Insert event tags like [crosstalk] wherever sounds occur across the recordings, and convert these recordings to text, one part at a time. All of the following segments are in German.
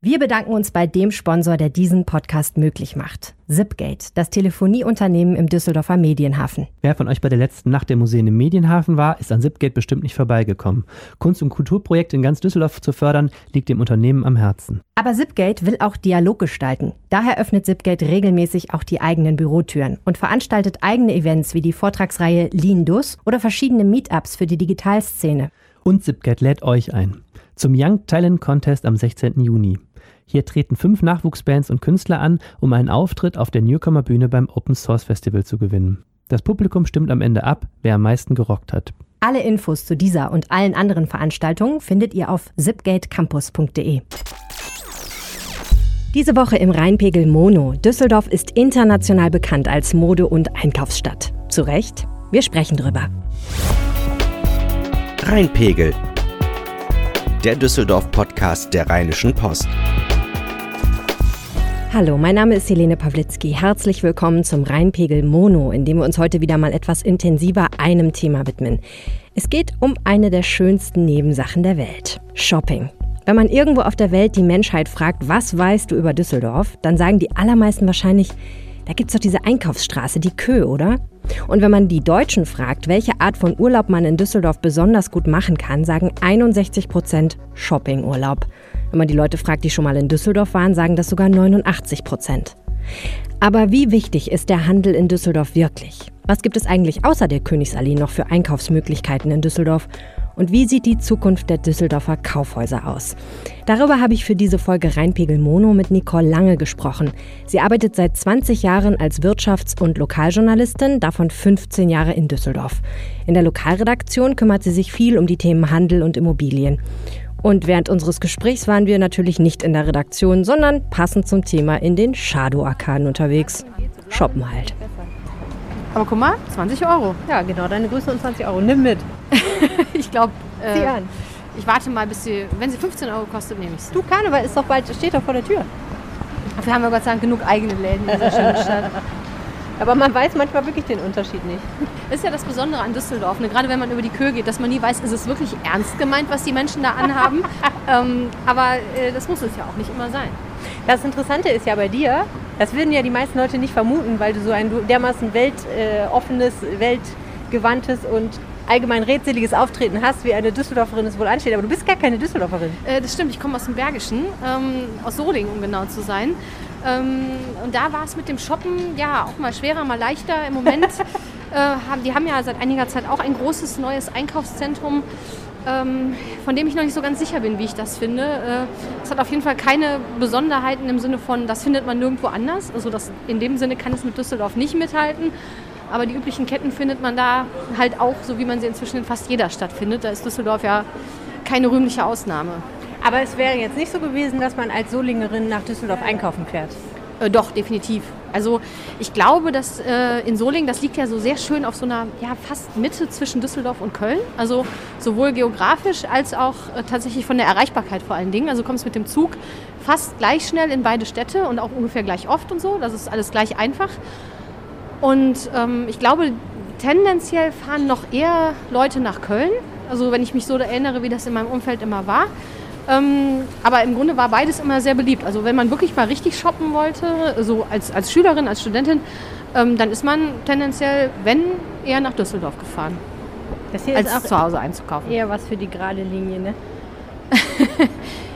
Wir bedanken uns bei dem Sponsor, der diesen Podcast möglich macht. Zipgate, das Telefonieunternehmen im Düsseldorfer Medienhafen. Wer von euch bei der letzten Nacht der Museen im Medienhafen war, ist an Zipgate bestimmt nicht vorbeigekommen. Kunst- und Kulturprojekte in ganz Düsseldorf zu fördern, liegt dem Unternehmen am Herzen. Aber Zipgate will auch Dialog gestalten. Daher öffnet Zipgate regelmäßig auch die eigenen Bürotüren und veranstaltet eigene Events wie die Vortragsreihe Lean Dus oder verschiedene Meetups für die Digitalszene. Und Zipgate lädt euch ein. Zum Young Talent Contest am 16. Juni. Hier treten fünf Nachwuchsbands und Künstler an, um einen Auftritt auf der Newcomer Bühne beim Open Source Festival zu gewinnen. Das Publikum stimmt am Ende ab, wer am meisten gerockt hat. Alle Infos zu dieser und allen anderen Veranstaltungen findet ihr auf zipgatecampus.de. Diese Woche im Rheinpegel Mono. Düsseldorf ist international bekannt als Mode- und Einkaufsstadt. Zu Recht? Wir sprechen drüber. Rheinpegel. Der Düsseldorf-Podcast der Rheinischen Post. Hallo, mein Name ist Helene Pawlitzki. Herzlich willkommen zum Rheinpegel Mono, in dem wir uns heute wieder mal etwas intensiver einem Thema widmen. Es geht um eine der schönsten Nebensachen der Welt: Shopping. Wenn man irgendwo auf der Welt die Menschheit fragt, was weißt du über Düsseldorf, dann sagen die allermeisten wahrscheinlich, da gibt's doch diese Einkaufsstraße, die Kö, oder? Und wenn man die Deutschen fragt, welche Art von Urlaub man in Düsseldorf besonders gut machen kann, sagen 61 Prozent Shoppingurlaub. Wenn man die Leute fragt, die schon mal in Düsseldorf waren, sagen das sogar 89 Prozent. Aber wie wichtig ist der Handel in Düsseldorf wirklich? Was gibt es eigentlich außer der Königsallee noch für Einkaufsmöglichkeiten in Düsseldorf? Und wie sieht die Zukunft der Düsseldorfer Kaufhäuser aus? Darüber habe ich für diese Folge Rheinpegel Mono mit Nicole Lange gesprochen. Sie arbeitet seit 20 Jahren als Wirtschafts- und Lokaljournalistin, davon 15 Jahre in Düsseldorf. In der Lokalredaktion kümmert sie sich viel um die Themen Handel und Immobilien. Und während unseres Gesprächs waren wir natürlich nicht in der Redaktion, sondern passend zum Thema in den Shadow-Arkaden unterwegs. Shoppen halt. Aber guck mal, 20 Euro. Ja, genau, deine Größe und 20 Euro. Nimm mit. [laughs] ich glaube, äh, an. ich warte mal, bis sie, wenn sie 15 Euro kostet, nehme ich sie. Du, Karneval ist doch bald, steht doch vor der Tür. Dafür haben wir Gott sei Dank genug eigene Läden in dieser schönen Stadt. [laughs] Aber man weiß manchmal wirklich den Unterschied nicht. Ist ja das Besondere an Düsseldorf, ne? gerade wenn man über die Kö geht, dass man nie weiß, ist es wirklich ernst gemeint, was die Menschen da anhaben. [laughs] ähm, aber äh, das muss es ja auch nicht immer sein. Das Interessante ist ja bei dir, das würden ja die meisten Leute nicht vermuten, weil du so ein dermaßen weltoffenes, weltgewandtes und allgemein redseliges Auftreten hast, wie eine Düsseldorferin es wohl ansteht. Aber du bist gar keine Düsseldorferin. Äh, das stimmt, ich komme aus dem Bergischen, ähm, aus Solingen, um genau zu sein. Ähm, und da war es mit dem Shoppen ja auch mal schwerer, mal leichter. Im Moment [laughs] äh, haben die haben ja seit einiger Zeit auch ein großes neues Einkaufszentrum, ähm, von dem ich noch nicht so ganz sicher bin, wie ich das finde. Äh, es hat auf jeden Fall keine Besonderheiten im Sinne von, das findet man nirgendwo anders. Also das, in dem Sinne kann es mit Düsseldorf nicht mithalten. Aber die üblichen Ketten findet man da halt auch, so wie man sie inzwischen in fast jeder Stadt findet. Da ist Düsseldorf ja keine rühmliche Ausnahme. Aber es wäre jetzt nicht so gewesen, dass man als Solingerin nach Düsseldorf einkaufen fährt. Äh, doch, definitiv. Also ich glaube, dass äh, in Solingen, das liegt ja so sehr schön auf so einer ja, fast Mitte zwischen Düsseldorf und Köln. Also sowohl geografisch als auch äh, tatsächlich von der Erreichbarkeit vor allen Dingen. Also kommst mit dem Zug fast gleich schnell in beide Städte und auch ungefähr gleich oft und so. Das ist alles gleich einfach. Und ähm, ich glaube, tendenziell fahren noch eher Leute nach Köln. Also wenn ich mich so erinnere, wie das in meinem Umfeld immer war. Ähm, aber im Grunde war beides immer sehr beliebt. Also wenn man wirklich mal richtig shoppen wollte, so als, als Schülerin, als Studentin, ähm, dann ist man tendenziell, wenn, eher nach Düsseldorf gefahren, Das hier als ist auch zu Hause einzukaufen. eher was für die gerade Linie, ne? [laughs]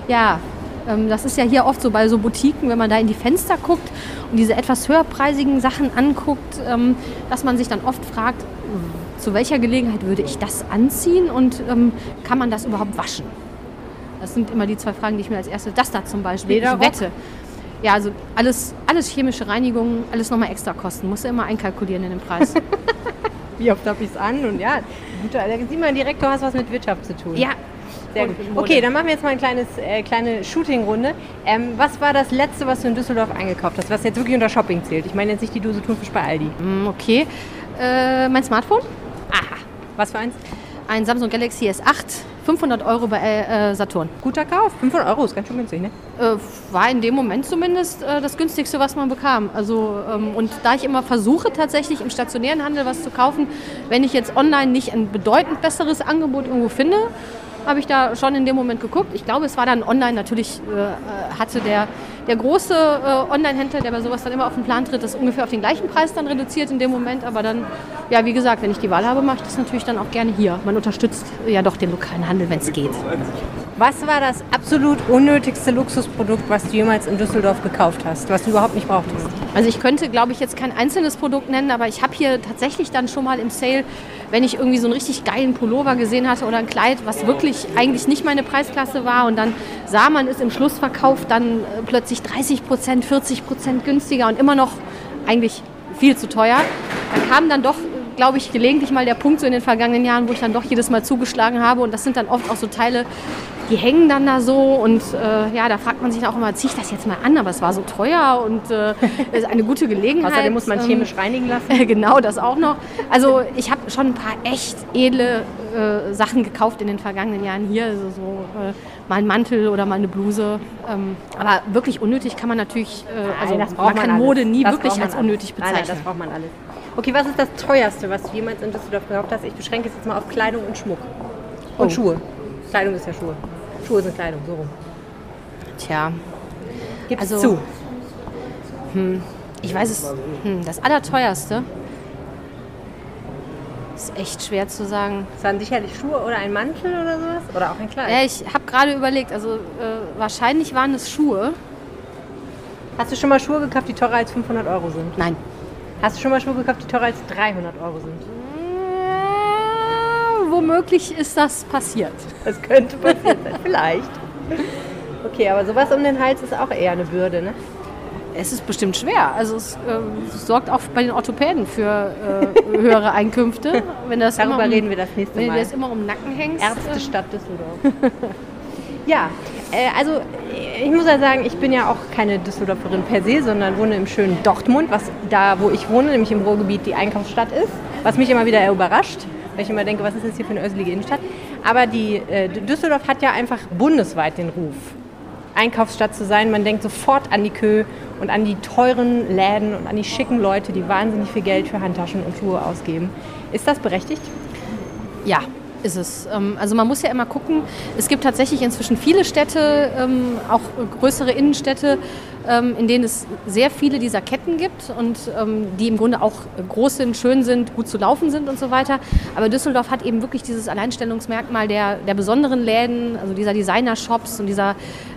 Ja, ähm, das ist ja hier oft so bei so Boutiquen, wenn man da in die Fenster guckt und diese etwas höherpreisigen Sachen anguckt, ähm, dass man sich dann oft fragt, zu welcher Gelegenheit würde ich das anziehen und ähm, kann man das überhaupt waschen? Das sind immer die zwei Fragen, die ich mir als erste, das da zum Beispiel, Lederrock? ich wette. Ja, also alles, alles chemische Reinigung, alles nochmal extra kosten. Musst du immer einkalkulieren in den Preis. [laughs] Wie oft habe ich es an? Und ja, guter, da sieht man direkt, du hast was mit Wirtschaft zu tun. ja, Sehr gut. Okay, dann machen wir jetzt mal eine kleines, äh, kleine Shooting-Runde. Ähm, was war das letzte, was du in Düsseldorf eingekauft hast, was jetzt wirklich unter Shopping zählt? Ich meine jetzt nicht die Dose Thunfisch bei Aldi. Mm, okay. Äh, mein Smartphone? Aha. Was für eins? Ein Samsung Galaxy S8, 500 Euro bei äh, Saturn. Guter Kauf. 500 Euro ist ganz schön günstig, ne? Äh, war in dem Moment zumindest äh, das günstigste, was man bekam. Also, ähm, und da ich immer versuche, tatsächlich im stationären Handel was zu kaufen, wenn ich jetzt online nicht ein bedeutend besseres Angebot irgendwo finde, habe ich da schon in dem Moment geguckt. Ich glaube, es war dann online. Natürlich äh, hatte der, der große äh, Online-Händler, der bei sowas dann immer auf den Plan tritt, das ungefähr auf den gleichen Preis dann reduziert in dem Moment. Aber dann, ja, wie gesagt, wenn ich die Wahl habe, mache ich das natürlich dann auch gerne hier. Man unterstützt ja doch den lokalen Handel, wenn es geht. Was war das absolut unnötigste Luxusprodukt, was du jemals in Düsseldorf gekauft hast, was du überhaupt nicht brauchtest? Also ich könnte, glaube ich, jetzt kein einzelnes Produkt nennen, aber ich habe hier tatsächlich dann schon mal im Sale, wenn ich irgendwie so einen richtig geilen Pullover gesehen hatte oder ein Kleid, was wirklich eigentlich nicht meine Preisklasse war und dann sah man es im Schlussverkauf dann äh, plötzlich 30 Prozent, 40 Prozent günstiger und immer noch eigentlich viel zu teuer. Dann kam dann doch glaube ich, gelegentlich mal der Punkt so in den vergangenen Jahren, wo ich dann doch jedes Mal zugeschlagen habe. Und das sind dann oft auch so Teile, die hängen dann da so und äh, ja, da fragt man sich auch immer, ziehe ich das jetzt mal an, aber es war so teuer und äh, ist eine gute Gelegenheit. Außerdem muss man Ähm, chemisch reinigen lassen. [laughs] genau, das auch noch. Also ich habe schon ein paar echt edle äh, Sachen gekauft in den vergangenen Jahren hier, also so äh, mal ein Mantel oder mal eine Bluse. Ähm, aber wirklich unnötig kann man natürlich, äh, also Nein, das braucht man kann alles. Mode nie Das wirklich als alles. unnötig Nein, nein, bezeichnen. das braucht man alles. Okay, was ist das teuerste, was du jemals in Düsseldorf gekauft hast? Ich beschränke es jetzt mal auf Kleidung und Schmuck. Und Oh. Schuhe. Kleidung ist ja Schuhe. Schuhe sind Kleidung, so rum. Tja, Gib's Also- zu. ich weiß es, hm, das Allerteuerste ist echt schwer zu sagen. Es waren sicherlich Schuhe oder ein Mantel oder sowas? Oder auch ein Kleid. Ja, ich habe gerade überlegt, also äh, wahrscheinlich waren es Schuhe. Hast du schon mal Schuhe gekauft, die teurer als 500 Euro sind? Nein. Hast du schon mal Schuhe gekauft, die teurer als 300 Euro sind? Äh, womöglich ist das passiert. Das könnte passiert sein, [laughs] vielleicht. Okay, aber sowas um den Hals ist auch eher eine Bürde, ne? Es ist bestimmt schwer. Also es, ähm, es sorgt auch bei den Orthopäden für äh, höhere Einkünfte. Wenn das Darüber immer um, reden wir das nächste Wenn du Mal. das immer um den Nacken hängst. Ärztestadt Düsseldorf. [laughs] ja, äh, also äh, ich muss ja sagen, ich bin ja auch keine Düsseldorferin per se, sondern wohne im schönen Dortmund, was da, wo ich wohne, nämlich im Ruhrgebiet, die Einkaufsstadt ist. Was mich immer wieder überrascht, weil ich immer denke, was ist das hier für eine öselige Innenstadt? Aber die äh, Düsseldorf hat ja einfach bundesweit den Ruf, Einkaufsstadt zu sein. Man denkt sofort an die Kö und an die teuren Läden und an die schicken Leute, die wahnsinnig viel Geld für Handtaschen und Schuhe ausgeben. Ist das berechtigt? Ja, ist es. Ähm, Also man muss ja immer gucken, es gibt tatsächlich inzwischen viele Städte, ähm, auch größere Innenstädte, ähm, in denen es sehr viele dieser Ketten gibt und die im Grunde auch groß sind, schön sind, gut zu laufen sind und so weiter. Aber Düsseldorf hat eben wirklich dieses Alleinstellungsmerkmal der, der besonderen Läden, also dieser Designer-Shops und dieser,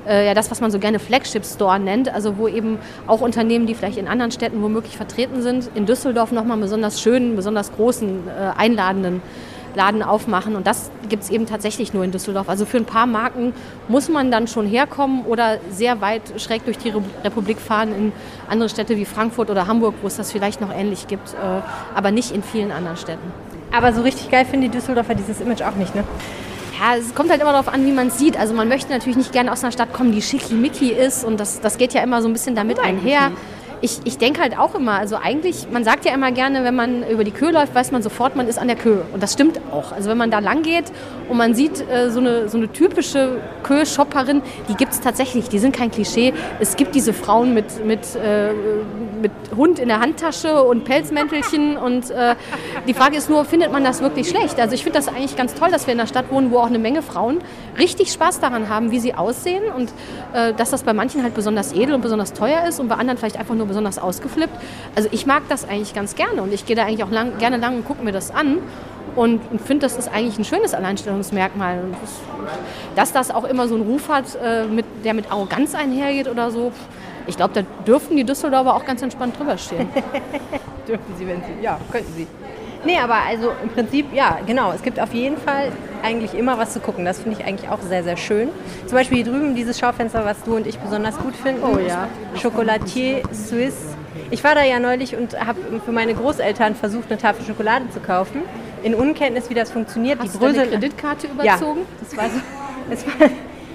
äh, ja das, was man so gerne Flagship-Store nennt, also wo eben auch Unternehmen, die vielleicht in anderen Städten womöglich vertreten sind, in Düsseldorf nochmal einen besonders schönen, besonders großen, äh, einladenden Laden aufmachen. Und das gibt es eben tatsächlich nur in Düsseldorf. Also für ein paar Marken muss man dann schon herkommen oder sehr weit schräg durch die Re- Republik fahren in andere Städte wie Frankfurt oder Hamburg, wo es das vielleicht noch ähnlich gibt, äh, aber nicht in vielen anderen Städten. Aber so richtig geil finden die Düsseldorfer dieses Image auch nicht, ne? Ja, es kommt halt immer darauf an, wie man es sieht. Also man möchte natürlich nicht gerne aus einer Stadt kommen, die schickimicki ist und das, das geht ja immer so ein bisschen damit einher. Ich, ich denke halt auch immer, also eigentlich, man sagt ja immer gerne, wenn man über die Kö läuft, weiß man sofort, man ist an der Kö. Und das stimmt auch. Also wenn man da lang geht und man sieht äh, so, eine, so eine typische Kö-Shopperin, die gibt es tatsächlich, die sind kein Klischee. Es gibt diese Frauen mit, mit, äh, mit Hund in der Handtasche und Pelzmäntelchen und äh, die Frage ist nur, findet man das wirklich schlecht? Also ich finde das eigentlich ganz toll, dass wir in einer Stadt wohnen, wo auch eine Menge Frauen richtig Spaß daran haben, wie sie aussehen und äh, dass das bei manchen halt besonders edel und besonders teuer ist und bei anderen vielleicht einfach nur besonders ausgeflippt. Also ich mag das eigentlich ganz gerne und ich gehe da eigentlich auch lang, gerne lang und gucke mir das an und, finde, das ist eigentlich ein schönes Alleinstellungsmerkmal. Dass das auch immer so einen Ruf hat, äh, der mit Arroganz einhergeht oder so, ich glaube, da dürften die Düsseldorfer auch ganz entspannt drüber stehen. [laughs] Dürfen sie, wenn sie. Ja, könnten sie. Nee, aber also im Prinzip, ja, genau. Es gibt auf jeden Fall eigentlich immer was zu gucken. Das finde ich eigentlich auch sehr, sehr schön. Zum Beispiel hier drüben dieses Schaufenster, was du und ich besonders gut finden. Oh ja. Chocolatier Suisse. Ich war da ja neulich und habe für meine Großeltern versucht, eine Tafel Schokolade zu kaufen. In Unkenntnis, wie das funktioniert. Hast die du deine Kreditkarte Ja, überzogen? das war so. [laughs] Es war,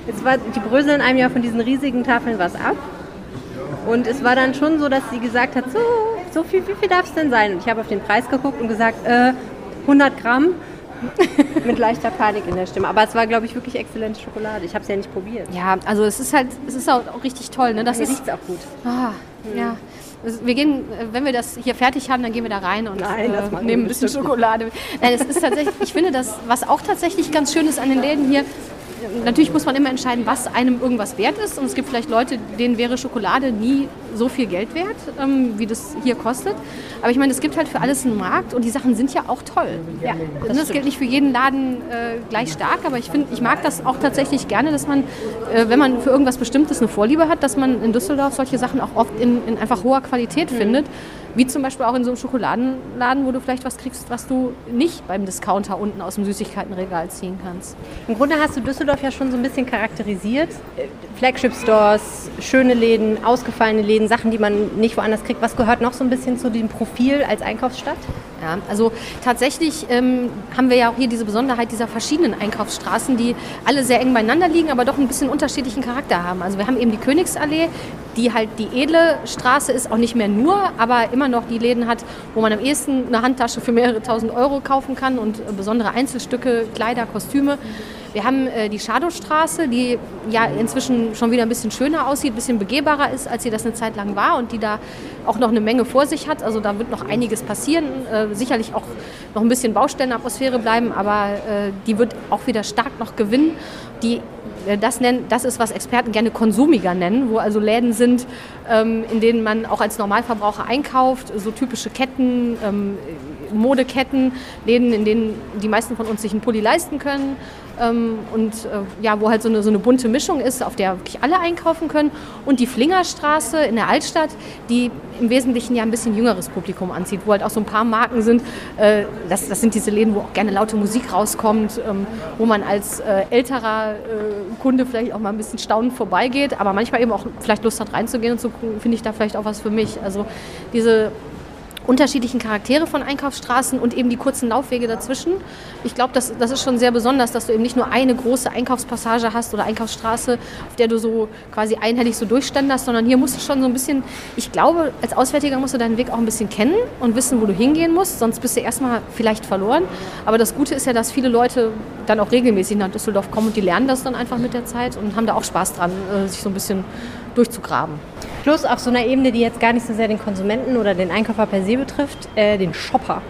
es war, die bröseln einem ja von diesen riesigen Tafeln was ab. Und es war dann schon so, dass sie gesagt hat, so, so viel, wie viel darf es denn sein? Und ich habe auf den Preis geguckt und gesagt, äh, 100 Gramm. [laughs] Mit leichter Panik in der Stimme. Aber es war, glaube ich, wirklich exzellente Schokolade. Ich habe es ja nicht probiert. Ja, also es ist halt, es ist auch, auch richtig toll, ne? Das ist, riecht es auch gut. ah, ja. Wir gehen, wenn wir das hier fertig haben, dann gehen wir da rein und Nein, äh, nehmen ein bisschen Schokolade. Nein, es ist tatsächlich, ich finde das, was auch tatsächlich ganz schön ist an den Läden hier, natürlich muss man immer entscheiden, was einem irgendwas wert ist. Und es gibt vielleicht Leute, denen wäre Schokolade nie so viel Geld wert, ähm, wie das hier kostet. Aber ich meine, es gibt halt für alles einen Markt und die Sachen sind ja auch toll. Ja, Das, das gilt nicht für jeden Laden äh, gleich stark, aber ich finde, ich mag das auch tatsächlich gerne, dass man, äh, wenn man für irgendwas Bestimmtes eine Vorliebe hat, dass man in Düsseldorf solche Sachen auch oft in, in einfach hoher Qualität findet. Wie zum Beispiel auch in so einem Schokoladenladen, wo du vielleicht was kriegst, was du nicht beim Discounter unten aus dem Süßigkeitenregal ziehen kannst. Im Grunde hast du Düsseldorf ja schon so ein bisschen charakterisiert. Flagship-Stores, schöne Läden, ausgefallene Läden, Sachen, die man nicht woanders kriegt. Was gehört noch so ein bisschen zu dem Profil als Einkaufsstadt? Ja, also tatsächlich ähm, haben wir ja auch hier diese Besonderheit dieser verschiedenen Einkaufsstraßen, die alle sehr eng beieinander liegen, aber doch ein bisschen unterschiedlichen Charakter haben. Also wir haben eben die Königsallee, die halt die edle Straße ist, auch nicht mehr nur, aber immer noch die Läden hat, wo man am ehesten eine Handtasche für mehrere tausend Euro kaufen kann und äh, besondere Einzelstücke, Kleider, Kostüme. Wir haben äh, die Schadowstraße, die ja inzwischen schon wieder ein bisschen schöner aussieht, ein bisschen begehbarer ist, als sie das eine Zeit lang war und die da auch noch eine Menge vor sich hat. Also da wird noch einiges passieren, äh, sicherlich auch noch ein bisschen Baustellenatmosphäre bleiben, aber äh, die wird auch wieder stark noch gewinnen. Die das, nennen, das ist, was Experten gerne konsumiger nennen, wo also Läden sind, ähm, in denen man auch als Normalverbraucher einkauft, so typische Ketten, ähm, Modeketten, Läden, in denen die meisten von uns sich einen Pulli leisten können und äh, ja, wo halt so eine, so eine bunte Mischung ist, auf der wirklich alle einkaufen können. Und die Flingerstraße in der Altstadt, die im Wesentlichen ja ein bisschen jüngeres Publikum anzieht, wo halt auch so ein paar Marken sind. Äh, das, das sind diese Läden, wo auch gerne laute Musik rauskommt, ähm, wo man als äh, älterer Kunde vielleicht auch mal ein bisschen staunend vorbeigeht, aber manchmal eben auch vielleicht Lust hat reinzugehen und so finde ich da vielleicht auch was für mich. Also diese unterschiedlichen Charaktere von Einkaufsstraßen und eben die kurzen Laufwege dazwischen. Ich glaube, das, das ist schon sehr besonders, dass du eben nicht nur eine große Einkaufspassage hast oder Einkaufsstraße, auf der du so quasi einhellig so durchstanderst, sondern hier musst du schon so ein bisschen, ich glaube, als Auswärtiger musst du deinen Weg auch ein bisschen kennen und wissen, wo du hingehen musst, sonst bist du erstmal vielleicht verloren. Aber das Gute ist ja, dass viele Leute dann auch regelmäßig nach Düsseldorf kommen und die lernen das dann einfach mit der Zeit und haben da auch Spaß dran, äh, sich so ein bisschen durchzugraben. Plus auf so einer Ebene, die jetzt gar nicht so sehr den Konsumenten oder den Einkäufer per se betrifft, äh, den Shopper.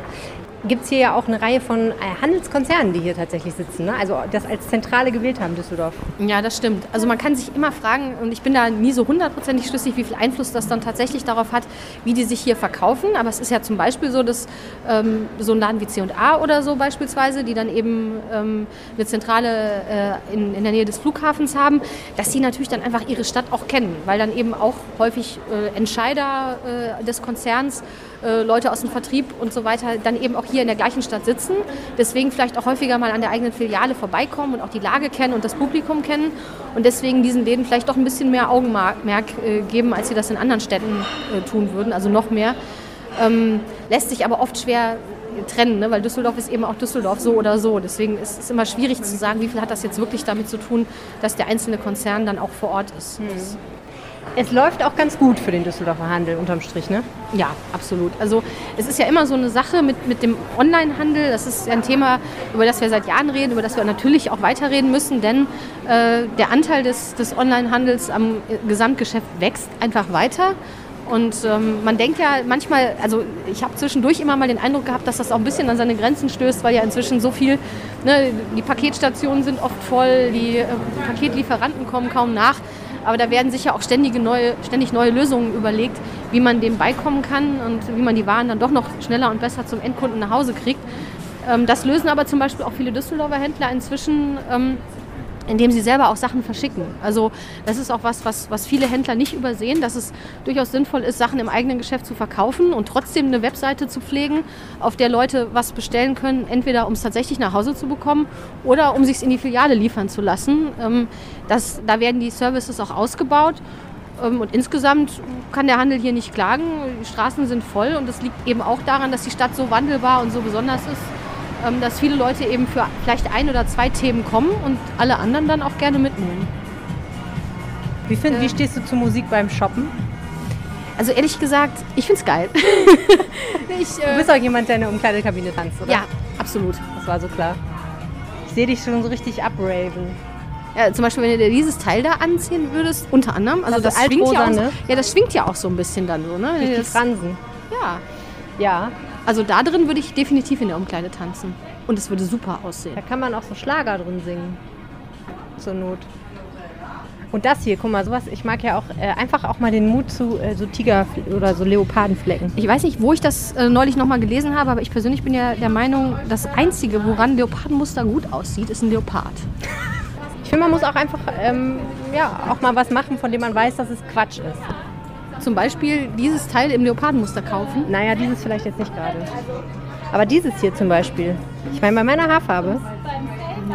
Gibt es hier ja auch eine Reihe von äh, Handelskonzernen, die hier tatsächlich sitzen. Ne? Also das als Zentrale gewählt haben, Düsseldorf. Ja, das stimmt. Also man kann sich immer fragen, und ich bin da nie so hundertprozentig schlüssig, wie viel Einfluss das dann tatsächlich darauf hat, wie die sich hier verkaufen. Aber es ist ja zum Beispiel so, dass ähm, so ein Laden wie C&A oder so beispielsweise, die dann eben ähm, eine Zentrale äh, in, in der Nähe des Flughafens haben, dass die natürlich dann einfach ihre Stadt auch kennen, weil dann eben auch häufig äh, Entscheider äh, des Konzerns äh, Leute aus dem Vertrieb und so weiter dann eben auch hier in der gleichen Stadt sitzen. Deswegen vielleicht auch häufiger mal an der eigenen Filiale vorbeikommen und auch die Lage kennen und das Publikum kennen und deswegen diesen Läden vielleicht doch ein bisschen mehr Augenmerk äh, geben, als sie das in anderen Städten äh, tun würden, also noch mehr. Ähm, lässt sich aber oft schwer trennen, ne? weil Düsseldorf ist eben auch Düsseldorf so oder so. Deswegen ist es immer schwierig zu sagen, wie viel hat das jetzt wirklich damit zu tun, dass der einzelne Konzern dann auch vor Ort ist. Das Es läuft auch ganz gut für den Düsseldorfer Handel unterm Strich, ne? Ja, absolut. Also es ist ja immer so eine Sache mit, mit dem Onlinehandel. Das ist ein Thema, über das wir seit Jahren reden, über das wir natürlich auch weiterreden müssen, denn äh, der Anteil des, des Onlinehandels am Gesamtgeschäft wächst einfach weiter. Und ähm, man denkt ja manchmal, also ich habe zwischendurch immer mal den Eindruck gehabt, dass das auch ein bisschen an seine Grenzen stößt, weil ja inzwischen so viel, ne, die Paketstationen sind oft voll, die äh, Paketlieferanten kommen kaum nach. Aber da werden sicher auch ständige neue, ständig neue Lösungen überlegt, wie man dem beikommen kann und wie man die Waren dann doch noch schneller und besser zum Endkunden nach Hause kriegt. Ähm, das lösen aber zum Beispiel auch viele Düsseldorfer Händler inzwischen, ähm, indem sie selber auch Sachen verschicken. Also das ist auch was, was, was viele Händler nicht übersehen, dass es durchaus sinnvoll ist, Sachen im eigenen Geschäft zu verkaufen und trotzdem eine Webseite zu pflegen, auf der Leute was bestellen können, entweder um es tatsächlich nach Hause zu bekommen oder um sich in die Filiale liefern zu lassen. Ähm, das, da werden die Services auch ausgebaut. Ähm, Und insgesamt kann der Handel hier nicht klagen. Die Straßen sind voll und das liegt eben auch daran, dass die Stadt so wandelbar und so besonders ist, dass viele Leute eben für vielleicht ein oder zwei Themen kommen und alle anderen dann auch gerne mitnehmen. Wie, find, Äh. wie stehst du zur Musik beim Shoppen? Also ehrlich gesagt, ich finde es geil. [laughs] ich, Du äh, bist auch jemand, der in der Umkleidekabine tanzt, oder? ja, absolut. Das war so klar. Ich sehe dich schon so richtig abraven. Ja, zum Beispiel, wenn du dir dieses Teil da anziehen würdest, unter anderem, also das, Das schwingt ja auch, ne? ja, das schwingt ja auch so ein bisschen dann so, ne? Durch du die Fransen. Ja, Ja, also da drin würde ich definitiv in der Umkleide tanzen. Und es würde super aussehen. da kann man auch so Schlager drin singen. Zur Not. Und das hier, guck mal, sowas, ich mag ja auch äh, einfach auch mal den Mut zu äh, so Tiger- oder so Leopardenflecken. Ich weiß nicht, wo ich das äh, neulich nochmal gelesen habe, aber ich persönlich bin ja der Meinung, das Einzige, woran Leopardenmuster gut aussieht, ist ein Leopard. Ich finde, man muss auch einfach ähm, ja, auch mal was machen, von dem man weiß, dass es Quatsch ist. Zum Beispiel dieses Teil im Leopardenmuster kaufen. Naja, dieses vielleicht jetzt nicht gerade. Aber dieses hier zum Beispiel. Ich meine, bei meiner Haarfarbe,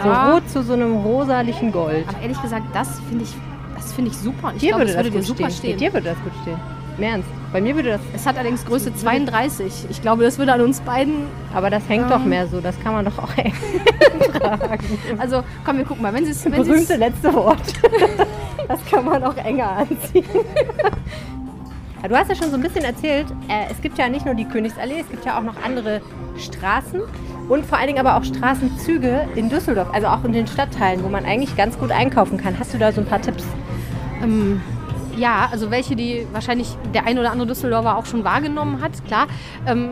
so Ja. rot zu so einem rosalichen Gold. Aber ehrlich gesagt, das finde ich, das finde ich super. Ich Dir glaube, würde das würde dir gut super stehen. stehen. Dir würde das gut stehen. Im Ernst. Bei mir würde das. Es hat allerdings Größe 32. Ich glaube, das würde an uns beiden. Aber das hängt Ähm. doch mehr so. Das kann man doch auch [laughs] [laughs] Also, komm, wir gucken mal. Wenn sie es. Berühmte letzte Wort. [laughs] Das kann man auch enger anziehen. Du hast ja schon so ein bisschen erzählt, äh, es gibt ja nicht nur die Königsallee, es gibt ja auch noch andere Straßen und vor allen Dingen aber auch Straßenzüge in Düsseldorf, also auch in den Stadtteilen, wo man eigentlich ganz gut einkaufen kann. Hast du da so ein paar Tipps? Ähm, ja, also welche, die wahrscheinlich der ein oder andere Düsseldorfer auch schon wahrgenommen hat, klar. Ähm,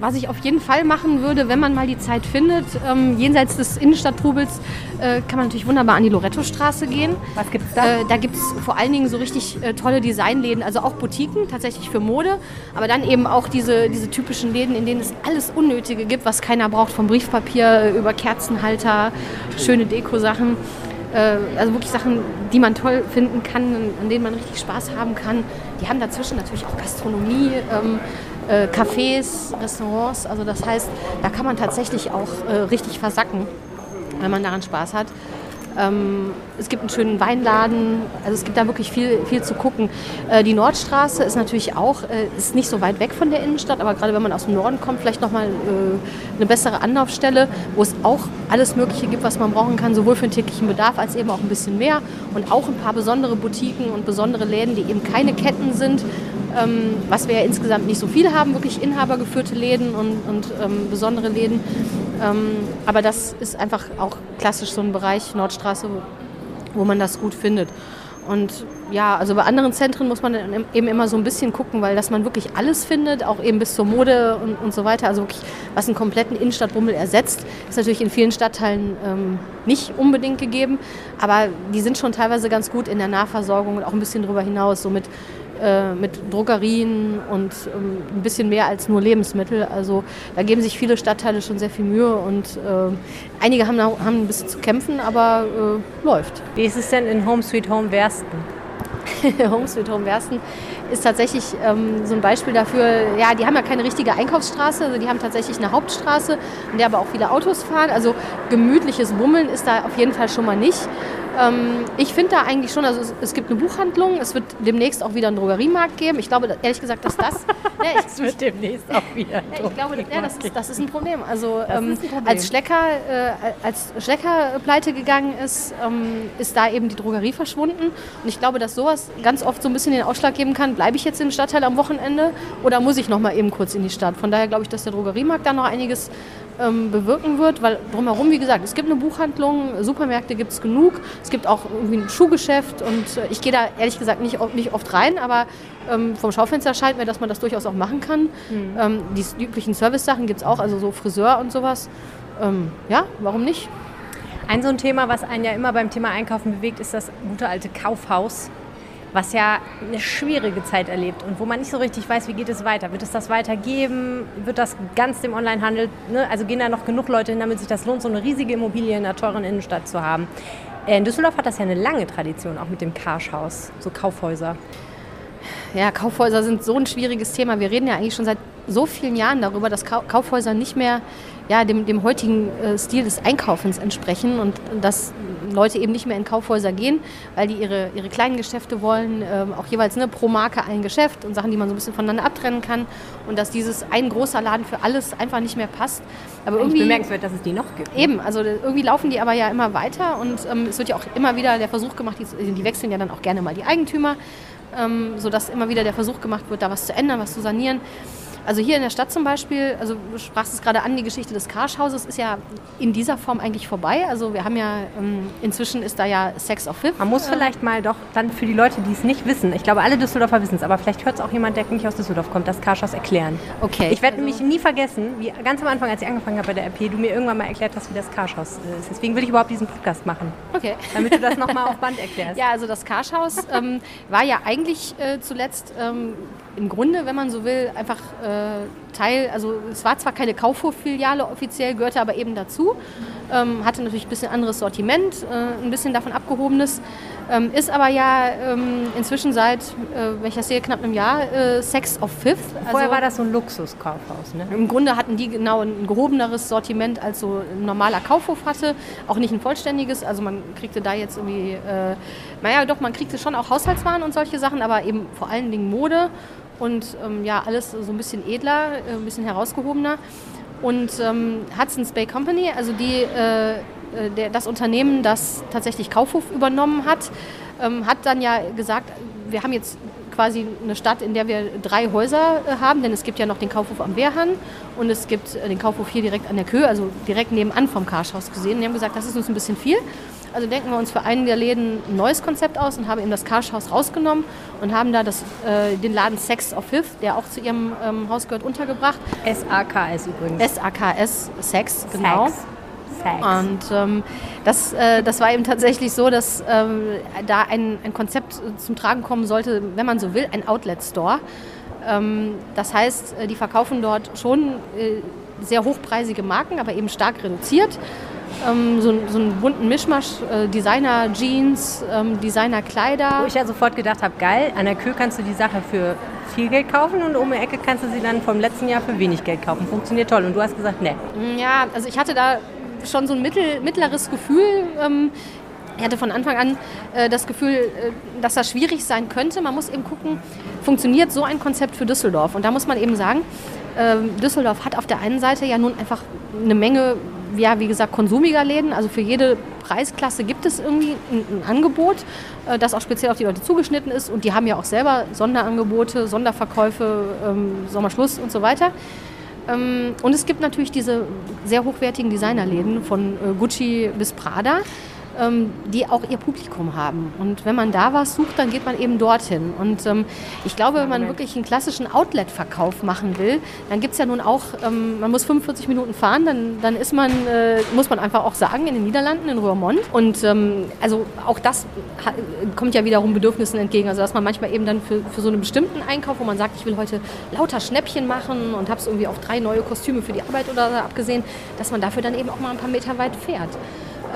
was ich auf jeden Fall machen würde, wenn man mal die Zeit findet, ähm, jenseits des Innenstadttrubels, äh, kann man natürlich wunderbar an die Loretto-Straße gehen. Was gibt's da? Äh, da gibt es vor allen Dingen so richtig äh, tolle Designläden, also auch Boutiquen, tatsächlich für Mode, aber dann eben auch diese, diese typischen Läden, in denen es alles Unnötige gibt, was keiner braucht, vom Briefpapier äh, über Kerzenhalter, schöne Deko-Sachen. Äh, also wirklich Sachen, die man toll finden kann, an, denen man richtig Spaß haben kann. Die haben dazwischen natürlich auch Gastronomie, ähm, äh, Cafés, Restaurants. Also das heißt, da kann man tatsächlich auch äh, richtig versacken, wenn man daran Spaß hat. Ähm, es gibt einen schönen Weinladen, also es gibt da wirklich viel, viel zu gucken. Äh, die Nordstraße ist natürlich auch, äh, ist nicht so weit weg von der Innenstadt, aber gerade wenn man aus dem Norden kommt, vielleicht nochmal äh, eine bessere Anlaufstelle, wo es auch alles Mögliche gibt, was man brauchen kann, sowohl für den täglichen Bedarf als eben auch ein bisschen mehr. Und auch ein paar besondere Boutiquen und besondere Läden, die eben keine Ketten sind, ähm, was wir ja insgesamt nicht so viele haben, wirklich inhabergeführte Läden und, und ähm, besondere Läden. Ähm, aber das ist einfach auch klassisch so ein Bereich Nordstraße, wo, man das gut findet. Und ja, also bei anderen Zentren muss man eben immer so ein bisschen gucken, weil dass man wirklich alles findet, auch eben bis zur Mode und, und so weiter, also wirklich was einen kompletten Innenstadtbummel ersetzt, ist natürlich in vielen Stadtteilen ähm, nicht unbedingt gegeben, aber die sind schon teilweise ganz gut in der Nahversorgung und auch ein bisschen darüber hinaus, so mit, äh, mit Drogerien und ähm, ein bisschen mehr als nur Lebensmittel. Also da geben sich viele Stadtteile schon sehr viel Mühe und äh, einige haben, haben ein bisschen zu kämpfen, aber äh, läuft. Wie ist es denn in Home Sweet Home Wersten? [laughs] Home Sweet Home Wersten ist tatsächlich ähm, so ein Beispiel dafür, ja, die haben ja keine richtige Einkaufsstraße, also die haben tatsächlich eine Hauptstraße, in der aber auch viele Autos fahren. Also gemütliches Bummeln ist da auf jeden Fall schon mal nicht. Ähm, ich finde da eigentlich schon, also es, es gibt eine Buchhandlung, es wird demnächst auch wieder einen Drogeriemarkt geben. Ich glaube ehrlich gesagt, dass das... ja, [laughs] ich, wird demnächst auch wieder. ja, ich glaube, ja, das, ist, das ist ein Problem. Also ähm, ein Problem. als Schlecker, äh, als Schlecker pleite gegangen ist, ähm, ist da eben die Drogerie verschwunden. Und ich glaube, dass sowas ganz oft so ein bisschen den Ausschlag geben kann, bleibe ich jetzt im Stadtteil am Wochenende oder muss ich noch mal eben kurz in die Stadt? Von daher glaube ich, dass der Drogeriemarkt da noch einiges ähm, bewirken wird, weil drumherum, wie gesagt, es gibt eine Buchhandlung, Supermärkte gibt es genug, es gibt auch irgendwie ein Schuhgeschäft und äh, ich gehe da ehrlich gesagt nicht, oft- nicht oft rein, aber ähm, vom Schaufenster scheint mir, dass man das durchaus auch machen kann. Ähm, die üblichen Service-Sachen gibt es auch, also so Friseur und sowas. Ähm, ja, warum nicht? Ein so ein Thema, was einen ja immer beim Thema Einkaufen bewegt, ist das gute alte Kaufhaus, was ja eine schwierige Zeit erlebt und wo man nicht so richtig weiß, wie geht es weiter. Wird es das weitergeben? Wird das ganz dem Onlinehandel, ne? also gehen da noch genug Leute hin, damit sich das lohnt, so eine riesige Immobilie in einer teuren Innenstadt zu haben. Äh, In Düsseldorf hat das ja eine lange Tradition, auch mit dem Karschhaus, so Kaufhäuser. Ja, Kaufhäuser sind so ein schwieriges Thema. Wir reden ja eigentlich schon seit so vielen Jahren darüber, dass Kau- Kaufhäuser nicht mehr ja, dem, dem heutigen äh, Stil des Einkaufens entsprechen und dass Leute eben nicht mehr in Kaufhäuser gehen, weil die ihre, ihre kleinen Geschäfte wollen, ähm, auch jeweils ne, pro Marke ein Geschäft und Sachen, die man so ein bisschen voneinander abtrennen kann und dass dieses ein großer Laden für alles einfach nicht mehr passt. Aber Irgendwie irgendwie bemerkenswert, dass es die noch gibt. Eben, also irgendwie laufen die aber ja immer weiter und ähm, es wird ja auch immer wieder der Versuch gemacht, die, die wechseln ja dann auch gerne mal die Eigentümer, ähm, sodass immer wieder der Versuch gemacht wird, da was zu ändern, was zu sanieren. Also hier in der Stadt zum Beispiel, also du sprachst es gerade an, die Geschichte des Karschhauses ist ja in dieser Form eigentlich vorbei. Also wir haben ja, ähm, inzwischen ist da ja Sex of Fifth. Man muss äh, vielleicht mal doch dann für die Leute, die es nicht wissen, ich glaube, alle Düsseldorfer wissen es, aber vielleicht hört es auch jemand, der nicht aus Düsseldorf kommt, das Karschhaus erklären. Okay. Ich werde also- nämlich nie vergessen, wie ganz am Anfang, als ich angefangen habe bei der RP, du mir irgendwann mal erklärt hast, wie das Karschhaus äh, ist. Deswegen will ich überhaupt diesen Podcast machen, Okay. damit du das nochmal auf Band erklärst. [laughs] Ja, also das Karschhaus ähm, war ja eigentlich äh, zuletzt ähm, im Grunde, wenn man so will, einfach äh, Teil, also es war zwar keine Kaufhof-Filiale offiziell, gehörte aber eben dazu, ähm, hatte natürlich ein bisschen anderes Sortiment, äh, ein bisschen davon abgehobenes, ähm, ist aber ja ähm, inzwischen seit, äh, wenn ich das sehe, knapp einem Jahr äh, Sex of Fifth. Vorher Also- war das so ein Luxuskaufhaus, ne? im Grunde hatten die genau ein gehobeneres Sortiment als so ein normaler Kaufhof hatte. Auch nicht ein vollständiges. Also man kriegte da jetzt irgendwie, äh, naja doch, man kriegte schon auch Haushaltswaren und solche Sachen, aber eben vor allen Dingen Mode und ähm, ja, alles so ein bisschen edler, äh, ein bisschen herausgehobener. Und ähm, Hudson's Bay Company, also die, äh, äh, der, das Unternehmen, das tatsächlich Kaufhof übernommen hat, ähm, hat dann ja gesagt, wir haben jetzt quasi eine Stadt, in der wir drei Häuser äh, haben, denn es gibt ja noch den Kaufhof am Wehrhahn und es gibt äh, den Kaufhof hier direkt an der Köhe, also direkt nebenan vom Karschhaus gesehen. Die haben gesagt, das ist uns ein bisschen viel. Also denken wir uns für einen der Läden ein neues Konzept aus und haben eben das Karschhaus rausgenommen und haben da das, äh, den Laden Sex of Fifth, der auch zu ihrem ähm, Haus gehört, untergebracht. SAKS übrigens. SAKS Sex, genau. Sex. Sex. Und ähm, das, äh, das war eben tatsächlich so, dass ähm, da ein, ein Konzept zum Tragen kommen sollte, wenn man so will, ein Outlet-Store. Ähm, das heißt, äh, die verkaufen dort schon äh, sehr hochpreisige Marken, aber eben stark reduziert. Ähm, so, so einen bunten Mischmasch, äh, Designer-Jeans, ähm, Designer-Kleider. Wo ich ja sofort gedacht habe, geil, an der Kühe kannst du die Sache für viel Geld kaufen und um die Ecke kannst du sie dann vom letzten Jahr für wenig Geld kaufen. Funktioniert toll. Und du hast gesagt, ne. Ja, also ich hatte da schon so ein mittel, mittleres Gefühl. Ähm, ich hatte von Anfang an äh, das Gefühl, äh, dass das schwierig sein könnte. Man muss eben gucken, funktioniert so ein Konzept für Düsseldorf? Und da muss man eben sagen, ähm, Düsseldorf hat auf der einen Seite ja nun einfach eine Menge, ja, wie gesagt, konsumiger Läden. Also für jede Preisklasse gibt es irgendwie ein, ein Angebot, äh, das auch speziell auf die Leute zugeschnitten ist. Und die haben ja auch selber Sonderangebote, Sonderverkäufe, ähm, Sommerschluss und so weiter. Ähm, und es gibt natürlich diese sehr hochwertigen Designerläden von äh, Gucci bis Prada, die auch ihr Publikum haben. Und wenn man da was sucht, dann geht man eben dorthin. Und ähm, ich glaube, wenn man wirklich einen klassischen Outlet-Verkauf machen will, dann gibt es ja nun auch, ähm, man muss 45 Minuten fahren, dann, dann ist man, äh, muss man einfach auch sagen, in den Niederlanden, in Roermond. Und ähm, also auch das kommt ja wiederum Bedürfnissen entgegen. Also dass man manchmal eben dann für, für so einen bestimmten Einkauf, wo man sagt, ich will heute lauter Schnäppchen machen und habe es irgendwie auf drei neue Kostüme für die Arbeit oder so abgesehen, dass man dafür dann eben auch mal ein paar Meter weit fährt.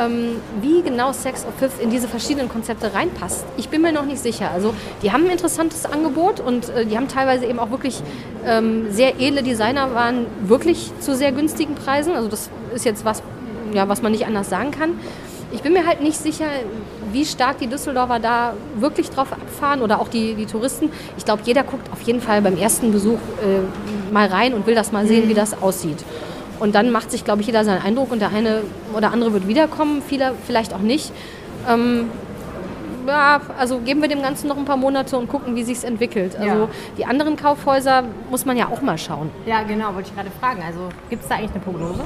Ähm, wie genau Sex of Fifth in diese verschiedenen Konzepte reinpasst, ich bin mir noch nicht sicher. Also die haben ein interessantes Angebot und äh, die haben teilweise eben auch wirklich ähm, sehr edle Designer, waren wirklich zu sehr günstigen Preisen. Also das ist jetzt was, ja, was man nicht anders sagen kann. Ich bin mir halt nicht sicher, wie stark die Düsseldorfer da wirklich drauf abfahren oder auch die, die Touristen. Ich glaube, jeder guckt auf jeden Fall beim ersten Besuch äh, mal rein und will das mal sehen, wie das aussieht. Und dann macht sich, glaube ich, jeder seinen Eindruck und der eine oder andere wird wiederkommen, viele vielleicht auch nicht. Ähm, ja, also geben wir dem Ganzen noch ein paar Monate und gucken, wie sich entwickelt. Also Ja. die anderen Kaufhäuser muss man ja auch mal schauen. Ja, genau, wollte ich gerade fragen. Also gibt es da eigentlich eine Prognose?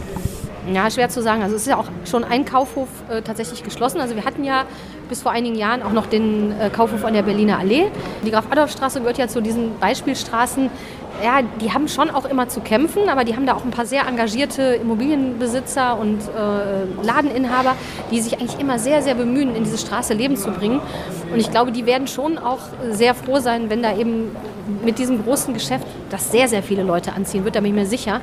Ja, schwer zu sagen. Also es ist ja auch schon ein Kaufhof äh, tatsächlich geschlossen. Also wir hatten ja bis vor einigen Jahren auch noch den äh, Kaufhof an der Berliner Allee. Die Graf-Adolf-Straße gehört ja zu diesen Beispielstraßen. Ja, die haben schon auch immer zu kämpfen, aber die haben da auch ein paar sehr engagierte Immobilienbesitzer und äh, Ladeninhaber, die sich eigentlich immer sehr, sehr bemühen, in diese Straße Leben zu bringen. Und ich glaube, die werden schon auch sehr froh sein, wenn da eben mit diesem großen Geschäft, das sehr, sehr viele Leute anziehen wird, da bin ich mir sicher,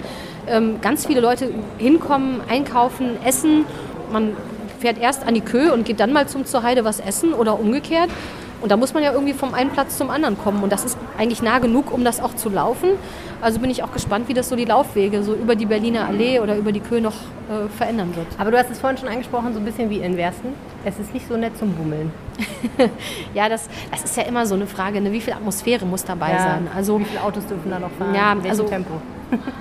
ähm, ganz viele Leute hinkommen, einkaufen, essen. Man fährt erst an die Köhe und geht dann mal zum zur Heide was essen oder umgekehrt. Und da muss man ja irgendwie vom einen Platz zum anderen kommen. Und das ist eigentlich nah genug, um das auch zu laufen. Also bin ich auch gespannt, wie das so die Laufwege so über die Berliner Allee oder über die Köhe noch äh, verändern wird. Aber du hast es vorhin schon angesprochen, so ein bisschen wie in Wersten. Es ist nicht so nett zum Bummeln. [laughs] Ja, das, das ist ja immer so eine Frage, ne? wie viel Atmosphäre muss dabei sein. Also wie viele Autos dürfen da noch fahren? Ja, also- Tempo?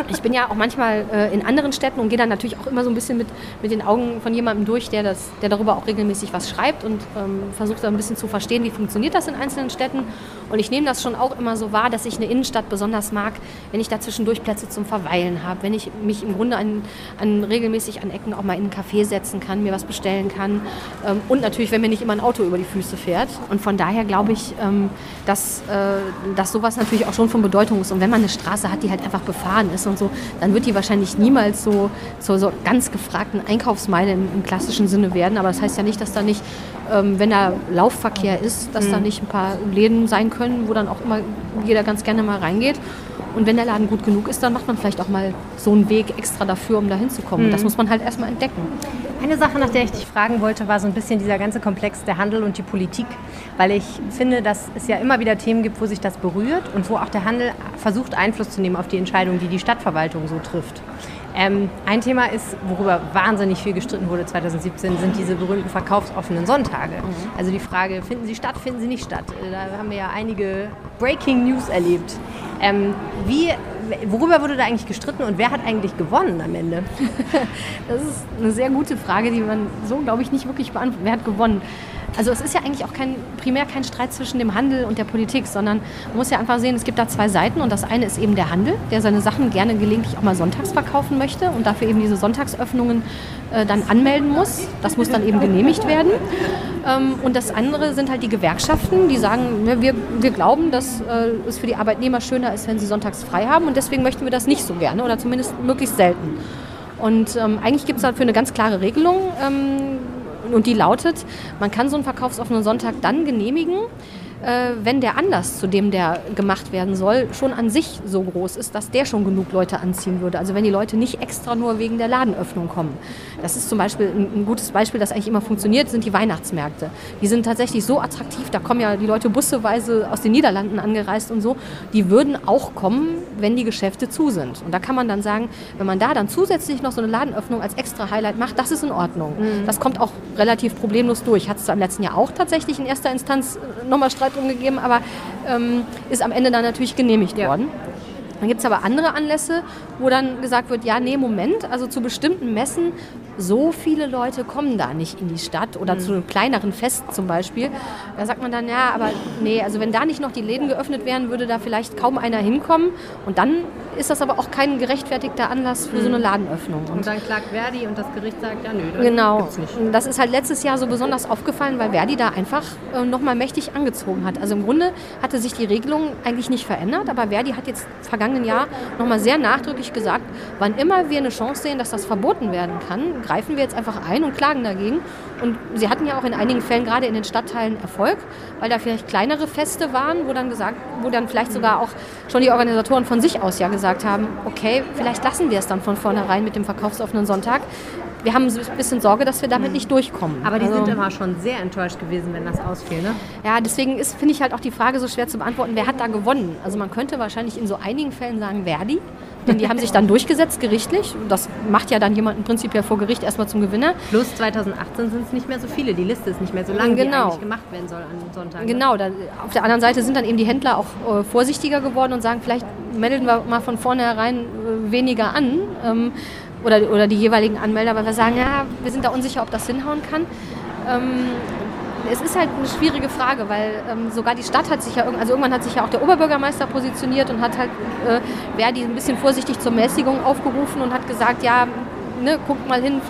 Ich bin ja auch manchmal äh, in anderen Städten und gehe dann natürlich auch immer so ein bisschen mit, mit den Augen von jemandem durch, der, das, der darüber auch regelmäßig was schreibt und ähm, versucht dann ein bisschen zu verstehen, wie funktioniert das in einzelnen Städten. Und ich nehme das schon auch immer so wahr, dass ich eine Innenstadt besonders mag, wenn ich da zwischendurch Plätze zum Verweilen habe, wenn ich mich im Grunde an, an regelmäßig an Ecken auch mal in einen Café setzen kann, mir was bestellen kann ähm, und natürlich, wenn mir nicht immer ein Auto über die Füße fährt. Und von daher glaube ich, ähm, dass, äh, dass sowas natürlich auch schon von Bedeutung ist. Und wenn man eine Straße hat, die halt einfach befahren ist und so, dann wird die wahrscheinlich niemals so zur so ganz gefragten Einkaufsmeile im, im klassischen Sinne werden. Aber das heißt ja nicht, dass da nicht ähm, wenn da Laufverkehr ist, dass mhm. da nicht ein paar Läden sein können, wo dann auch immer jeder ganz gerne mal reingeht. Und wenn der Laden gut genug ist, dann macht man vielleicht auch mal so einen Weg extra dafür, um da hinzukommen. Mhm. Das muss man halt erstmal entdecken. Eine Sache, nach der ich dich fragen wollte, war so ein bisschen dieser ganze Komplex der Handel und die Politik. Weil ich finde, dass es ja immer wieder Themen gibt, wo sich das berührt und wo auch der Handel versucht, Einfluss zu nehmen auf die Entscheidungen, die die Stadtverwaltung so trifft. Ähm, ein Thema ist, worüber wahnsinnig viel gestritten wurde 2017, sind diese berühmten verkaufsoffenen Sonntage. Mhm. Also die Frage, finden sie statt, finden sie nicht statt? Äh, da haben wir ja einige Breaking News erlebt. Ähm, wie, worüber wurde da eigentlich gestritten und wer hat eigentlich gewonnen am Ende? [laughs] das ist eine sehr gute Frage, die man so, glaube ich, nicht wirklich beantwortet. Wer hat gewonnen? Also es ist ja eigentlich auch kein, primär kein Streit zwischen dem Handel und der Politik, sondern man muss ja einfach sehen, es gibt da zwei Seiten und das eine ist eben der Handel, der seine Sachen gerne gelegentlich auch mal sonntags verkaufen möchte und dafür eben diese Sonntagsöffnungen äh, dann anmelden muss. Das muss dann eben genehmigt werden. Ähm, und das andere sind halt die Gewerkschaften, die sagen, ne, wir, wir glauben, dass äh, es für die Arbeitnehmer schöner ist, wenn sie sonntags frei haben und deswegen möchten wir das nicht so gerne oder zumindest möglichst selten. Und ähm, eigentlich gibt es dafür eine ganz klare Regelung. Ähm, und die lautet, man kann so einen verkaufsoffenen Sonntag dann genehmigen, äh, wenn der Anlass, zu dem der gemacht werden soll, schon an sich so groß ist, dass der schon genug Leute anziehen würde. Also wenn die Leute nicht extra nur wegen der Ladenöffnung kommen. Das ist zum Beispiel ein, ein gutes Beispiel, das eigentlich immer funktioniert, sind die Weihnachtsmärkte. Die sind tatsächlich so attraktiv, da kommen ja die Leute busseweise aus den Niederlanden angereist und so. Die würden auch kommen, wenn die Geschäfte zu sind. Und da kann man dann sagen, wenn man da dann zusätzlich noch so eine Ladenöffnung als extra Highlight macht, das ist in Ordnung. Mhm. Das kommt auch relativ problemlos durch. Hat es im letzten Jahr auch tatsächlich in erster Instanz nochmal Streit Streit drum gegeben, aber ähm, ist am Ende dann natürlich genehmigt ja. worden. Dann gibt es aber andere Anlässe, wo dann gesagt wird, ja, nee, Moment, also zu bestimmten Messen so viele Leute kommen da nicht in die Stadt oder mhm. zu einem kleineren Fest zum Beispiel. Da sagt man dann, ja, aber nee, also wenn da nicht noch die Läden geöffnet wären, würde da vielleicht kaum einer hinkommen. Und dann ist das aber auch kein gerechtfertigter Anlass für mhm. so eine mhm. Ladenöffnung. Und, und, dann klagt Verdi und das Gericht sagt, ja nö, das genau. gibt's nicht. Und das ist halt letztes Jahr so besonders aufgefallen, weil Verdi da einfach äh, nochmal mächtig angezogen hat. Also im Grunde hatte sich die Regelung eigentlich nicht verändert, aber Verdi hat jetzt vergangenen Jahr nochmal sehr nachdrücklich gesagt, wann immer wir eine Chance sehen, dass das verboten werden kann, greifen wir jetzt einfach ein und klagen dagegen. Und sie hatten ja auch in einigen Fällen gerade in den Stadtteilen Erfolg, weil da vielleicht kleinere Feste waren, wo dann gesagt, wo dann vielleicht sogar auch schon die Organisatoren von sich aus ja gesagt haben, okay, vielleicht lassen wir es dann von vornherein mit dem verkaufsoffenen Sonntag wir haben ein bisschen Sorge, dass wir damit mhm. nicht durchkommen. Aber die also, sind immer schon sehr enttäuscht gewesen, wenn das ausfiel, ne? Ja, deswegen ist, finde ich halt auch die Frage so schwer zu beantworten, wer hat da gewonnen? Also man könnte wahrscheinlich in so einigen Fällen sagen Verdi, denn die haben sich dann durchgesetzt gerichtlich. Das macht ja dann jemanden prinzipiell vor Gericht erstmal zum Gewinner. Plus 2018 sind es nicht mehr so viele. Die Liste ist nicht mehr so lang, genau. wie eigentlich gemacht werden soll an Sonntag. Genau. Da, auf der anderen Seite sind dann eben die Händler auch äh, vorsichtiger geworden und sagen, vielleicht melden wir mal von vornherein äh, weniger an. Ähm, oder, oder die jeweiligen Anmelder, weil wir sagen, ja, wir sind da unsicher, ob das hinhauen kann. Ähm, es ist halt eine schwierige Frage, weil ähm, sogar die Stadt hat sich ja, also irgendwann hat sich ja auch der Oberbürgermeister positioniert und hat halt äh, Verdi ein bisschen vorsichtig zur Mäßigung aufgerufen und hat gesagt, ja, ne, guckt mal hin,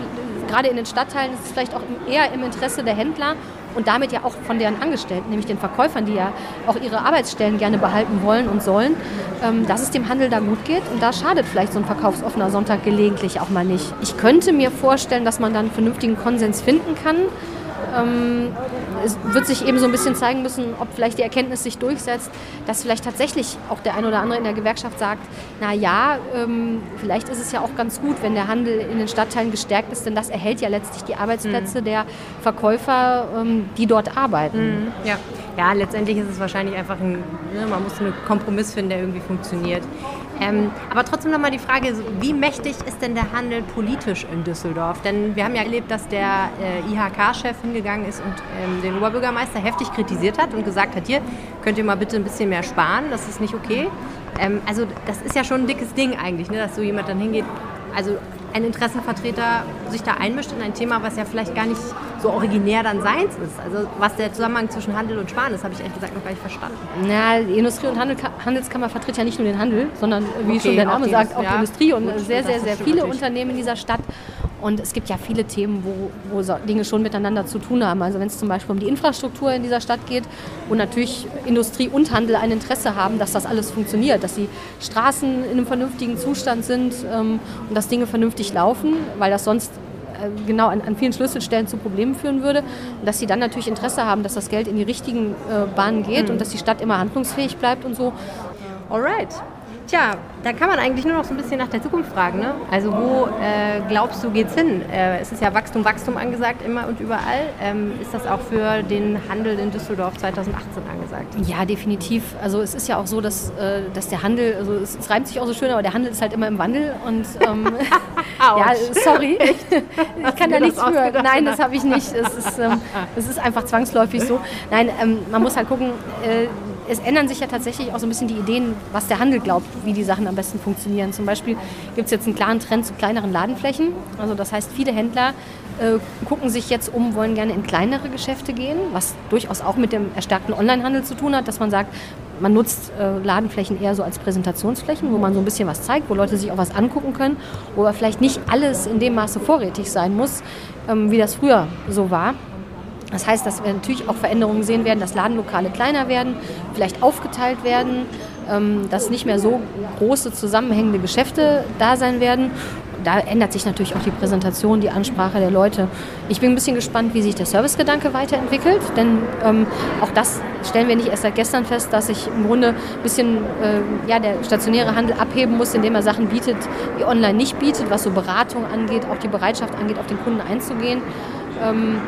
gerade in den Stadtteilen ist es vielleicht auch eher im Interesse der Händler und damit ja auch von deren Angestellten, nämlich den Verkäufern, die ja auch ihre Arbeitsstellen gerne behalten wollen und sollen, ähm, dass es dem Handel da gut geht. Und da schadet vielleicht so ein verkaufsoffener Sonntag gelegentlich auch mal nicht. Ich könnte mir vorstellen, dass man dann einen vernünftigen Konsens finden kann. Ähm, es wird sich eben so ein bisschen zeigen müssen, ob vielleicht die Erkenntnis sich durchsetzt, dass vielleicht tatsächlich auch der ein oder andere in der Gewerkschaft sagt, na ja, ähm, vielleicht ist es ja auch ganz gut, wenn der Handel in den Stadtteilen gestärkt ist, denn das erhält ja letztlich die Arbeitsplätze mhm. der Verkäufer, ähm, die dort arbeiten. Mhm. Ja. Ja, letztendlich ist es wahrscheinlich einfach ein, ne, man muss einen Kompromiss finden, der irgendwie funktioniert. Ähm, aber trotzdem nochmal die Frage, wie mächtig ist denn der Handel politisch in Düsseldorf? Denn wir haben ja erlebt, dass der äh, IHK-Chef hingegangen ist und ähm, den Oberbürgermeister heftig kritisiert hat und gesagt hat, hier könnt ihr mal bitte ein bisschen mehr sparen, das ist nicht okay. Ähm, also das ist ja schon ein dickes Ding eigentlich, ne, dass so jemand dann hingeht, also ein Interessenvertreter sich da einmischt in ein Thema, was ja vielleicht gar nicht so originär dann seins ist. Also was der Zusammenhang zwischen Handel und Sparen ist, habe ich ehrlich gesagt noch gar nicht verstanden. Na, die Industrie- und Handel Handelskammer vertritt ja nicht nur den Handel, sondern wie Okay, schon der Name sagt, auch Industrie, die. Industrie und Gut, sehr, sehr, sehr viele natürlich. Unternehmen in dieser Stadt. Und es gibt ja viele Themen, wo, wo Dinge schon miteinander zu tun haben. Also wenn es zum Beispiel um die Infrastruktur in dieser Stadt geht, wo natürlich Industrie und Handel ein Interesse haben, dass das alles funktioniert, dass die Straßen in einem vernünftigen Zustand sind ähm, und dass Dinge vernünftig laufen, weil das sonst genau an, an vielen Schlüsselstellen zu Problemen führen würde. Und dass sie dann natürlich Interesse haben, dass das Geld in die richtigen äh, Bahnen geht und dass die Stadt immer handlungsfähig bleibt und so. Alright. Tja, da kann man eigentlich nur noch so ein bisschen nach der Zukunft fragen. Ne? Also wo äh, glaubst du geht's hin? Äh, es ist ja Wachstum, Wachstum angesagt immer und überall. Ähm, ist das auch für den Handel in Düsseldorf 2018 angesagt? Ja, definitiv. Also es ist ja auch so, dass, äh, dass der Handel, also es, es reimt sich auch so schön, aber der Handel ist halt immer im Wandel und ähm, [laughs] [laughs] ja, sorry, [laughs] ich kann da nichts für. Nein, das habe ich nicht. Es ist, ähm, es ist einfach zwangsläufig so. Nein, ähm, man muss halt gucken, äh, es ändern sich ja tatsächlich auch so ein bisschen die Ideen, was der Handel glaubt, wie die Sachen am besten funktionieren. Zum Beispiel gibt es jetzt einen klaren Trend zu kleineren Ladenflächen. Also das heißt, viele Händler äh, gucken sich jetzt um, wollen gerne in kleinere Geschäfte gehen, was durchaus auch mit dem erstärkten Onlinehandel zu tun hat, dass man sagt, man nutzt äh, Ladenflächen eher so als Präsentationsflächen, wo man so ein bisschen was zeigt, wo Leute sich auch was angucken können, wo aber vielleicht nicht alles in dem Maße vorrätig sein muss, ähm, wie das früher so war. Das heißt, dass wir natürlich auch Veränderungen sehen werden, dass Ladenlokale kleiner werden, vielleicht aufgeteilt werden, ähm, dass nicht mehr so große zusammenhängende Geschäfte da sein werden. Da ändert sich natürlich auch die Präsentation, die Ansprache der Leute. Ich bin ein bisschen gespannt, wie sich der Servicegedanke weiterentwickelt, denn ähm, auch das stellen wir nicht erst seit gestern fest, dass sich im Grunde ein bisschen äh, ja, der stationäre Handel abheben muss, indem er Sachen bietet, die online nicht bietet, was so Beratung angeht, auch die Bereitschaft angeht, auf den Kunden einzugehen. Ähm,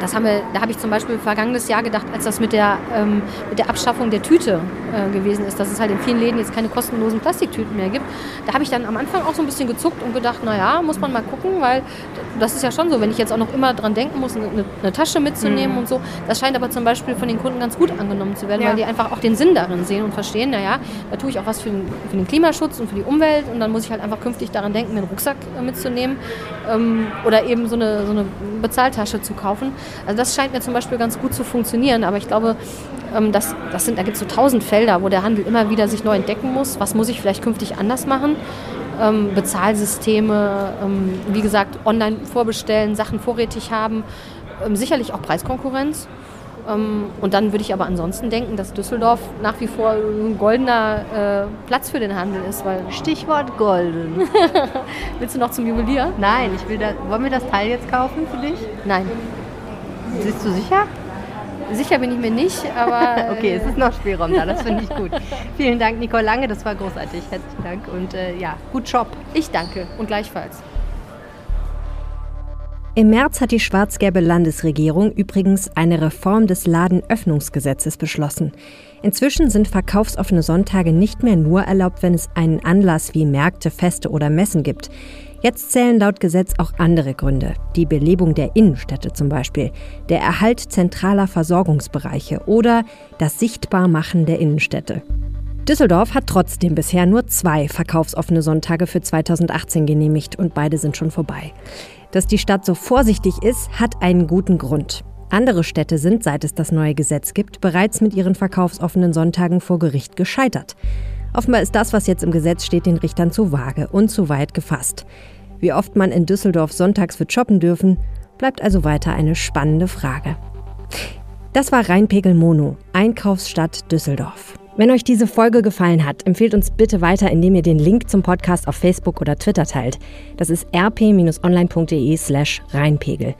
das haben wir, da habe ich zum Beispiel vergangenes Jahr gedacht, als das mit der, ähm, mit der Abschaffung der Tüte äh, gewesen ist, dass es halt in vielen Läden jetzt keine kostenlosen Plastiktüten mehr gibt. Da habe ich dann am Anfang auch so ein bisschen gezuckt und gedacht, naja, muss man mal gucken, weil das ist ja schon so, wenn ich jetzt auch noch immer dran denken muss, eine, eine Tasche mitzunehmen und so. Das scheint aber zum Beispiel von den Kunden ganz gut angenommen zu werden, Ja. weil die einfach auch den Sinn darin sehen und verstehen, naja, da tue ich auch was für den, für den Klimaschutz und für die Umwelt und dann muss ich halt einfach künftig daran denken, mir einen Rucksack äh, mitzunehmen ähm, oder eben so eine, so eine Bezahltasche zu kaufen. Also das scheint mir zum Beispiel ganz gut zu funktionieren, aber ich glaube, ähm, das, das sind, da gibt es so tausend Felder, wo der Handel immer wieder sich neu entdecken muss. Was muss ich vielleicht künftig anders machen? Ähm, Bezahlsysteme, ähm, wie gesagt, online vorbestellen, Sachen vorrätig haben, ähm, sicherlich auch Preiskonkurrenz. Ähm, und dann würde ich aber ansonsten denken, dass Düsseldorf nach wie vor ein goldener äh, Platz für den Handel ist, weil Stichwort golden. [laughs] willst du noch zum Juwelier? Nein, ich will da, wollen wir das Teil jetzt kaufen für dich? Nein, Bist du sicher? sicher bin ich mir nicht, aber [laughs] Okay, es ist noch Spielraum da, das finde ich gut. [laughs] Vielen Dank, Nicole Lange, das war großartig. Herzlichen Dank und äh, ja, gut Job. ich danke und gleichfalls. Im März hat die schwarz-gelbe Landesregierung übrigens eine Reform des Ladenöffnungsgesetzes beschlossen. Inzwischen sind verkaufsoffene Sonntage nicht mehr nur erlaubt, wenn es einen Anlass wie Märkte, Feste oder Messen gibt. Jetzt zählen laut Gesetz auch andere Gründe. Die Belebung der Innenstädte zum Beispiel, der Erhalt zentraler Versorgungsbereiche oder das Sichtbarmachen der Innenstädte. Düsseldorf hat trotzdem bisher nur zwei verkaufsoffene Sonntage für 2018 genehmigt und beide sind schon vorbei. Dass die Stadt so vorsichtig ist, hat einen guten Grund. Andere Städte sind, seit es das neue Gesetz gibt, bereits mit ihren verkaufsoffenen Sonntagen vor Gericht gescheitert. Offenbar ist das, was jetzt im Gesetz steht, den Richtern zu vage und zu weit gefasst. Wie oft man in Düsseldorf sonntags wird shoppen dürfen, bleibt also weiter eine spannende Frage. Das war Rheinpegel Mono, Einkaufsstadt Düsseldorf. Wenn euch diese Folge gefallen hat, empfehlt uns bitte weiter, indem ihr den Link zum Podcast auf Facebook oder Twitter teilt. Das ist rp-online.de slash Rheinpegel.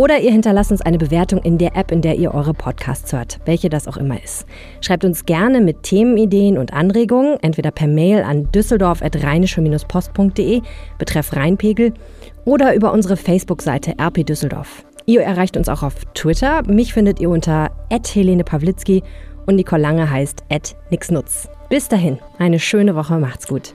Oder ihr hinterlasst uns eine Bewertung in der App, in der ihr eure Podcasts hört, welche das auch immer ist. Schreibt uns gerne mit Themenideen und Anregungen, entweder per Mail an düsseldorf.rheinische-post.de betreff Rheinpegel oder über unsere Facebook-Seite RP Düsseldorf. Ihr erreicht uns auch auf Twitter. Mich findet ihr unter Helene Pawlitzki und Nicole Lange heißt nixnutz. Bis dahin, eine schöne Woche, macht's gut.